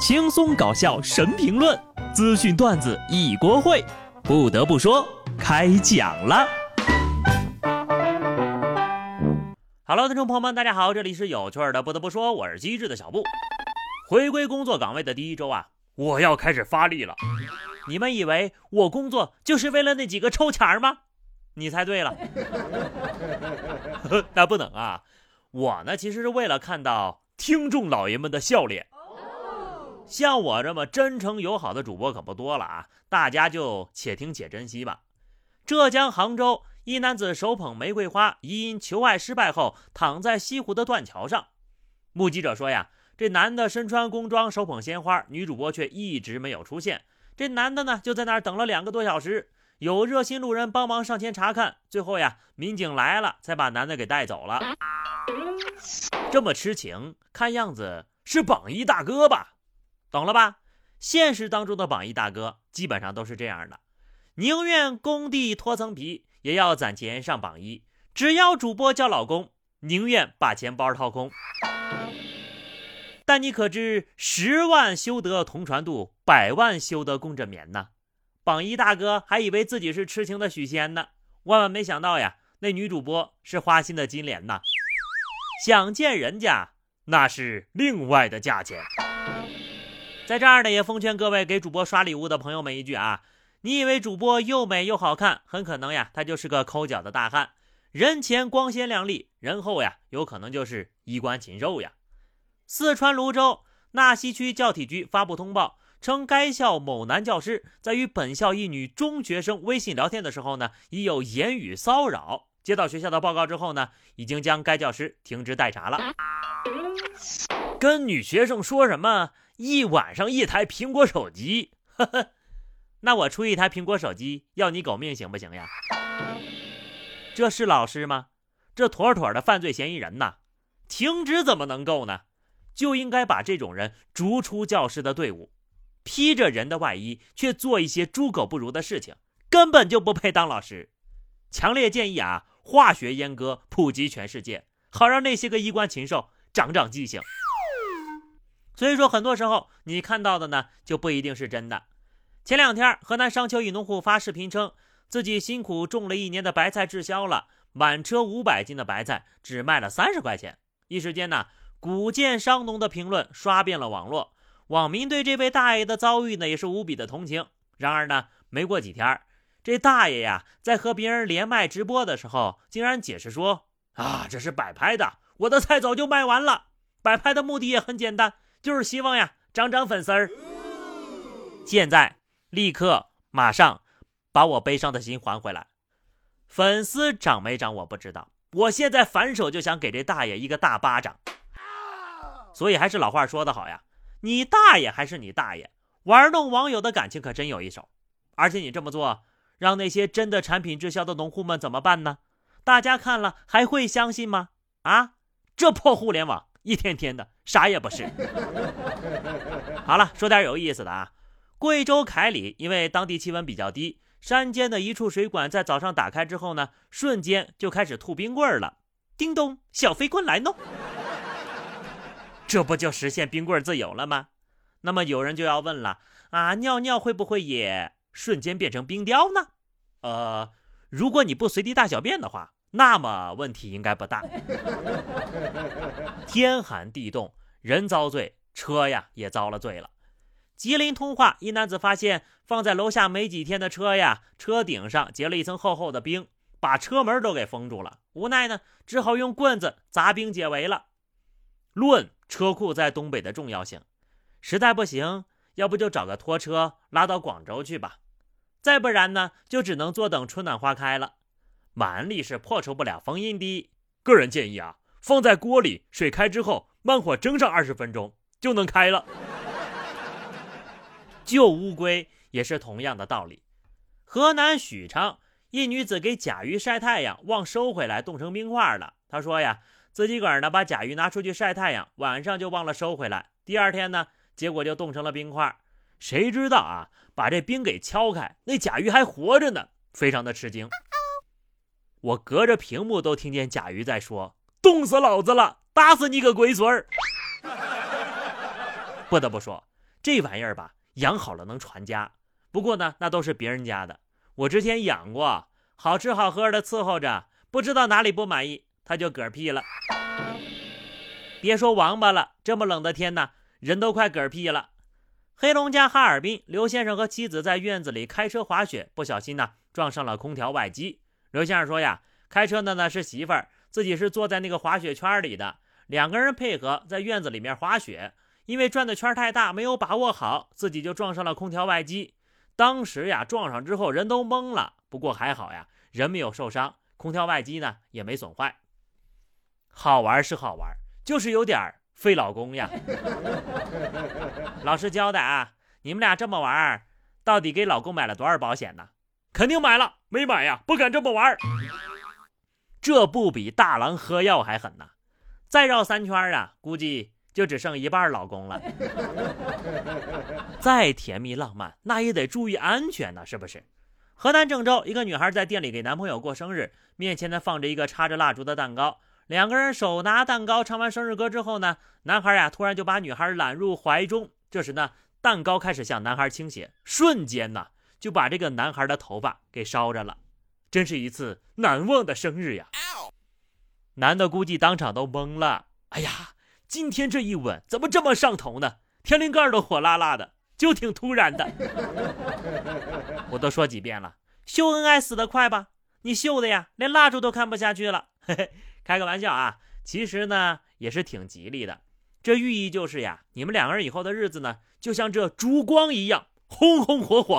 轻松搞笑神评论，资讯段子一锅烩。不得不说，开讲了。Hello，听众朋友们，大家好，这里是有趣的。不得不说，我是机智的小布。回归工作岗位的第一周啊，我要开始发力了。你们以为我工作就是为了那几个臭钱吗？你猜对了。那不能啊，我呢其实是为了看到听众老爷们的笑脸。像我这么真诚友好的主播可不多了啊！大家就且听且珍惜吧。浙江杭州一男子手捧玫瑰花，疑因求爱失败后躺在西湖的断桥上。目击者说呀，这男的身穿工装，手捧鲜花，女主播却一直没有出现。这男的呢就在那儿等了两个多小时，有热心路人帮忙上前查看，最后呀民警来了才把男的给带走了。这么痴情，看样子是榜一大哥吧？懂了吧？现实当中的榜一大哥基本上都是这样的，宁愿工地脱层皮，也要攒钱上榜一。只要主播叫老公，宁愿把钱包掏空。但你可知十万修得同船渡，百万修得共枕眠呢？榜一大哥还以为自己是痴情的许仙呢，万万没想到呀，那女主播是花心的金莲呐。想见人家，那是另外的价钱。在这儿呢，也奉劝各位给主播刷礼物的朋友们一句啊：你以为主播又美又好看，很可能呀，他就是个抠脚的大汉。人前光鲜亮丽，人后呀，有可能就是衣冠禽兽呀。四川泸州纳溪区教体局发布通报称，该校某男教师在与本校一女中学生微信聊天的时候呢，已有言语骚扰。接到学校的报告之后呢，已经将该教师停职待查了。跟女学生说什么？一晚上一台苹果手机，那我出一台苹果手机要你狗命行不行呀？这是老师吗？这妥妥的犯罪嫌疑人呐！停职怎么能够呢？就应该把这种人逐出教师的队伍。披着人的外衣却做一些猪狗不如的事情，根本就不配当老师。强烈建议啊，化学阉割普及全世界，好让那些个衣冠禽兽长长记性。所以说，很多时候你看到的呢，就不一定是真的。前两天，河南商丘一农户发视频称，自己辛苦种了一年的白菜滞销了，满车五百斤的白菜只卖了三十块钱。一时间呢，古建商农的评论刷遍了网络，网民对这位大爷的遭遇呢，也是无比的同情。然而呢，没过几天，这大爷呀，在和别人连麦直播的时候，竟然解释说：“啊，这是摆拍的，我的菜早就卖完了。摆拍的目的也很简单。”就是希望呀，涨涨粉丝儿。现在立刻马上把我悲伤的心还回来。粉丝涨没涨我不知道，我现在反手就想给这大爷一个大巴掌。所以还是老话说得好呀，你大爷还是你大爷，玩弄网友的感情可真有一手。而且你这么做，让那些真的产品滞销的农户们怎么办呢？大家看了还会相信吗？啊，这破互联网！一天天的啥也不是。好了，说点有意思的啊。贵州凯里因为当地气温比较低，山间的一处水管在早上打开之后呢，瞬间就开始吐冰棍了。叮咚，小飞棍来弄，这不就实现冰棍自由了吗？那么有人就要问了啊，尿尿会不会也瞬间变成冰雕呢？呃，如果你不随地大小便的话。那么问题应该不大。天寒地冻，人遭罪，车呀也遭了罪了。吉林通化一男子发现放在楼下没几天的车呀，车顶上结了一层厚厚的冰，把车门都给封住了。无奈呢，只好用棍子砸冰解围了。论车库在东北的重要性，实在不行，要不就找个拖车拉到广州去吧。再不然呢，就只能坐等春暖花开了。蛮力是破除不了封印的。个人建议啊，放在锅里，水开之后，慢火蒸上二十分钟就能开了。救乌龟也是同样的道理。河南许昌一女子给甲鱼晒太阳，忘收回来，冻成冰块了。她说呀，自己个儿呢把甲鱼拿出去晒太阳，晚上就忘了收回来。第二天呢，结果就冻成了冰块。谁知道啊，把这冰给敲开，那甲鱼还活着呢，非常的吃惊。我隔着屏幕都听见甲鱼在说：“冻死老子了，打死你个龟孙儿！” 不得不说，这玩意儿吧，养好了能传家。不过呢，那都是别人家的，我之前养过，好吃好喝的伺候着，不知道哪里不满意，它就嗝屁了。别说王八了，这么冷的天呢，人都快嗝屁了。黑龙江哈尔滨，刘先生和妻子在院子里开车滑雪，不小心呢撞上了空调外机。刘先生说呀，开车的呢是媳妇儿，自己是坐在那个滑雪圈里的，两个人配合在院子里面滑雪，因为转的圈太大，没有把握好，自己就撞上了空调外机。当时呀撞上之后人都懵了，不过还好呀，人没有受伤，空调外机呢也没损坏。好玩是好玩，就是有点费老公呀。老实交代啊，你们俩这么玩，到底给老公买了多少保险呢？肯定买了，没买呀，不敢这么玩。这不比大郎喝药还狠呐！再绕三圈啊，估计就只剩一半老公了。再甜蜜浪漫，那也得注意安全呢，是不是？河南郑州一个女孩在店里给男朋友过生日，面前呢放着一个插着蜡烛的蛋糕，两个人手拿蛋糕，唱完生日歌之后呢，男孩呀突然就把女孩揽入怀中，这时呢，蛋糕开始向男孩倾斜，瞬间呢。就把这个男孩的头发给烧着了，真是一次难忘的生日呀！男的估计当场都懵了。哎呀，今天这一吻怎么这么上头呢？天灵盖都火辣辣的，就挺突然的。我都说几遍了，秀恩爱死得快吧？你秀的呀，连蜡烛都看不下去了。嘿嘿，开个玩笑啊，其实呢也是挺吉利的。这寓意就是呀，你们两个人以后的日子呢，就像这烛光一样，红红火火。